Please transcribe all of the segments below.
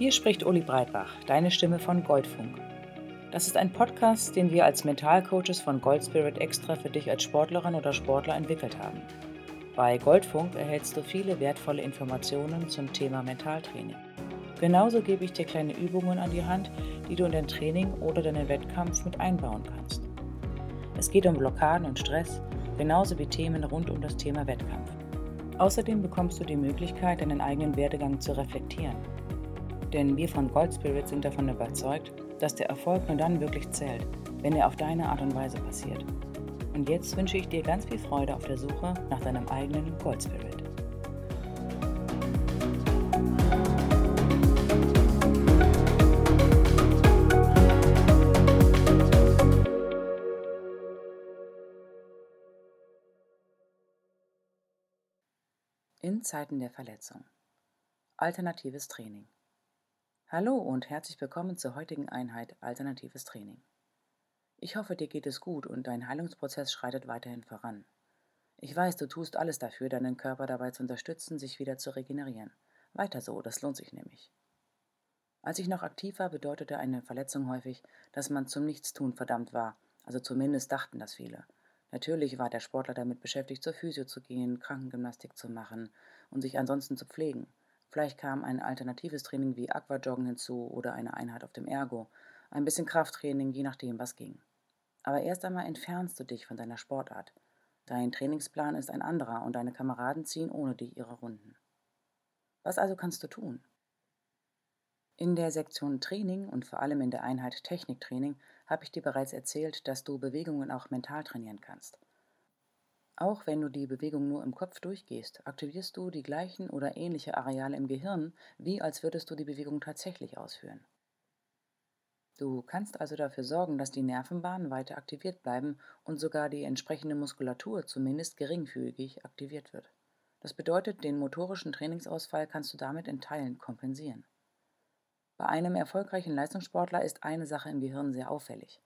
Hier spricht Uli Breitbach, deine Stimme von Goldfunk. Das ist ein Podcast, den wir als Mentalcoaches von Goldspirit extra für dich als Sportlerin oder Sportler entwickelt haben. Bei Goldfunk erhältst du viele wertvolle Informationen zum Thema Mentaltraining. Genauso gebe ich dir kleine Übungen an die Hand, die du in dein Training oder deinen Wettkampf mit einbauen kannst. Es geht um Blockaden und Stress, genauso wie Themen rund um das Thema Wettkampf. Außerdem bekommst du die Möglichkeit, deinen eigenen Werdegang zu reflektieren. Denn wir von Gold Spirit sind davon überzeugt, dass der Erfolg nur dann wirklich zählt, wenn er auf deine Art und Weise passiert. Und jetzt wünsche ich dir ganz viel Freude auf der Suche nach deinem eigenen Gold Spirit. In Zeiten der Verletzung. Alternatives Training. Hallo und herzlich willkommen zur heutigen Einheit Alternatives Training. Ich hoffe, dir geht es gut und dein Heilungsprozess schreitet weiterhin voran. Ich weiß, du tust alles dafür, deinen Körper dabei zu unterstützen, sich wieder zu regenerieren. Weiter so, das lohnt sich nämlich. Als ich noch aktiv war, bedeutete eine Verletzung häufig, dass man zum Nichtstun verdammt war, also zumindest dachten das viele. Natürlich war der Sportler damit beschäftigt, zur Physio zu gehen, Krankengymnastik zu machen und sich ansonsten zu pflegen. Vielleicht kam ein alternatives Training wie Aquajoggen hinzu oder eine Einheit auf dem Ergo, ein bisschen Krafttraining, je nachdem, was ging. Aber erst einmal entfernst du dich von deiner Sportart. Dein Trainingsplan ist ein anderer und deine Kameraden ziehen ohne dich ihre Runden. Was also kannst du tun? In der Sektion Training und vor allem in der Einheit Techniktraining habe ich dir bereits erzählt, dass du Bewegungen auch mental trainieren kannst. Auch wenn du die Bewegung nur im Kopf durchgehst, aktivierst du die gleichen oder ähnliche Areale im Gehirn, wie als würdest du die Bewegung tatsächlich ausführen. Du kannst also dafür sorgen, dass die Nervenbahnen weiter aktiviert bleiben und sogar die entsprechende Muskulatur zumindest geringfügig aktiviert wird. Das bedeutet, den motorischen Trainingsausfall kannst du damit in Teilen kompensieren. Bei einem erfolgreichen Leistungssportler ist eine Sache im Gehirn sehr auffällig.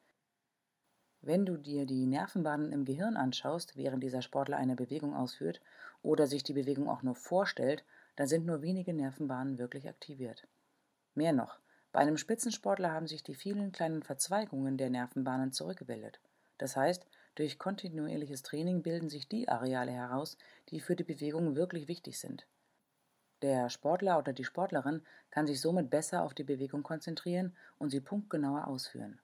Wenn du dir die Nervenbahnen im Gehirn anschaust, während dieser Sportler eine Bewegung ausführt oder sich die Bewegung auch nur vorstellt, dann sind nur wenige Nervenbahnen wirklich aktiviert. Mehr noch, bei einem Spitzensportler haben sich die vielen kleinen Verzweigungen der Nervenbahnen zurückgebildet. Das heißt, durch kontinuierliches Training bilden sich die Areale heraus, die für die Bewegung wirklich wichtig sind. Der Sportler oder die Sportlerin kann sich somit besser auf die Bewegung konzentrieren und sie punktgenauer ausführen.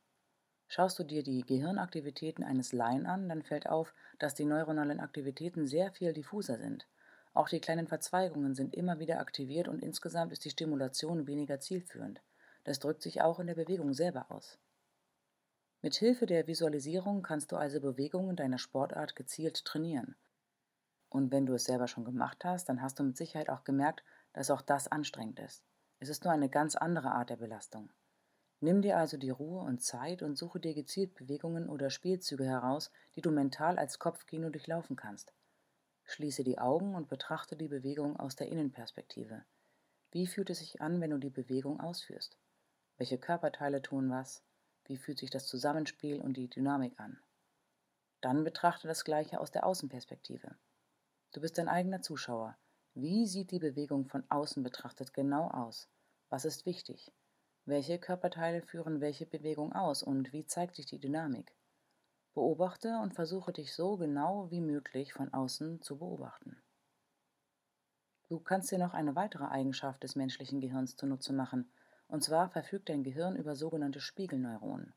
Schaust du dir die Gehirnaktivitäten eines Laien an, dann fällt auf, dass die neuronalen Aktivitäten sehr viel diffuser sind. Auch die kleinen Verzweigungen sind immer wieder aktiviert und insgesamt ist die Stimulation weniger zielführend. Das drückt sich auch in der Bewegung selber aus. Mit Hilfe der Visualisierung kannst du also Bewegungen deiner Sportart gezielt trainieren. Und wenn du es selber schon gemacht hast, dann hast du mit Sicherheit auch gemerkt, dass auch das anstrengend ist. Es ist nur eine ganz andere Art der Belastung. Nimm dir also die Ruhe und Zeit und suche dir gezielt Bewegungen oder Spielzüge heraus, die du mental als Kopfkino durchlaufen kannst. Schließe die Augen und betrachte die Bewegung aus der Innenperspektive. Wie fühlt es sich an, wenn du die Bewegung ausführst? Welche Körperteile tun was? Wie fühlt sich das Zusammenspiel und die Dynamik an? Dann betrachte das Gleiche aus der Außenperspektive. Du bist dein eigener Zuschauer. Wie sieht die Bewegung von außen betrachtet genau aus? Was ist wichtig? Welche Körperteile führen welche Bewegung aus und wie zeigt sich die Dynamik? Beobachte und versuche dich so genau wie möglich von außen zu beobachten. Du kannst dir noch eine weitere Eigenschaft des menschlichen Gehirns zunutze machen, und zwar verfügt dein Gehirn über sogenannte Spiegelneuronen.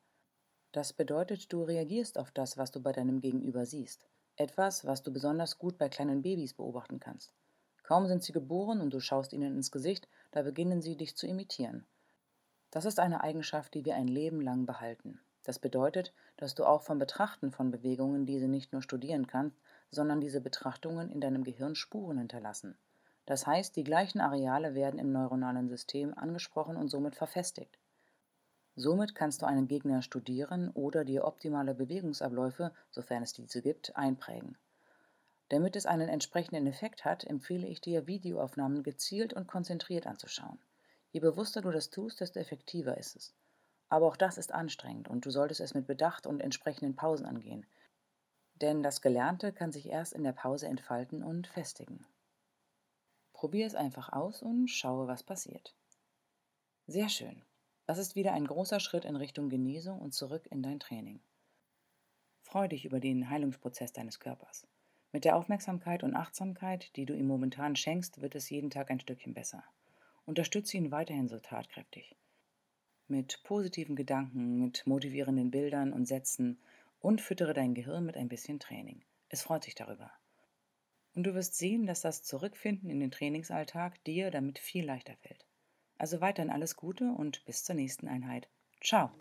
Das bedeutet, du reagierst auf das, was du bei deinem Gegenüber siehst. Etwas, was du besonders gut bei kleinen Babys beobachten kannst. Kaum sind sie geboren und du schaust ihnen ins Gesicht, da beginnen sie dich zu imitieren. Das ist eine Eigenschaft, die wir ein Leben lang behalten. Das bedeutet, dass du auch vom Betrachten von Bewegungen diese nicht nur studieren kannst, sondern diese Betrachtungen in deinem Gehirn Spuren hinterlassen. Das heißt, die gleichen Areale werden im neuronalen System angesprochen und somit verfestigt. Somit kannst du einen Gegner studieren oder dir optimale Bewegungsabläufe, sofern es diese gibt, einprägen. Damit es einen entsprechenden Effekt hat, empfehle ich dir, Videoaufnahmen gezielt und konzentriert anzuschauen. Je bewusster du das tust, desto effektiver ist es. Aber auch das ist anstrengend und du solltest es mit Bedacht und entsprechenden Pausen angehen. Denn das Gelernte kann sich erst in der Pause entfalten und festigen. Probier es einfach aus und schaue, was passiert. Sehr schön. Das ist wieder ein großer Schritt in Richtung Genesung und zurück in dein Training. Freu dich über den Heilungsprozess deines Körpers. Mit der Aufmerksamkeit und Achtsamkeit, die du ihm momentan schenkst, wird es jeden Tag ein Stückchen besser. Unterstütze ihn weiterhin so tatkräftig. Mit positiven Gedanken, mit motivierenden Bildern und Sätzen und füttere dein Gehirn mit ein bisschen Training. Es freut sich darüber. Und du wirst sehen, dass das Zurückfinden in den Trainingsalltag dir damit viel leichter fällt. Also weiterhin alles Gute und bis zur nächsten Einheit. Ciao!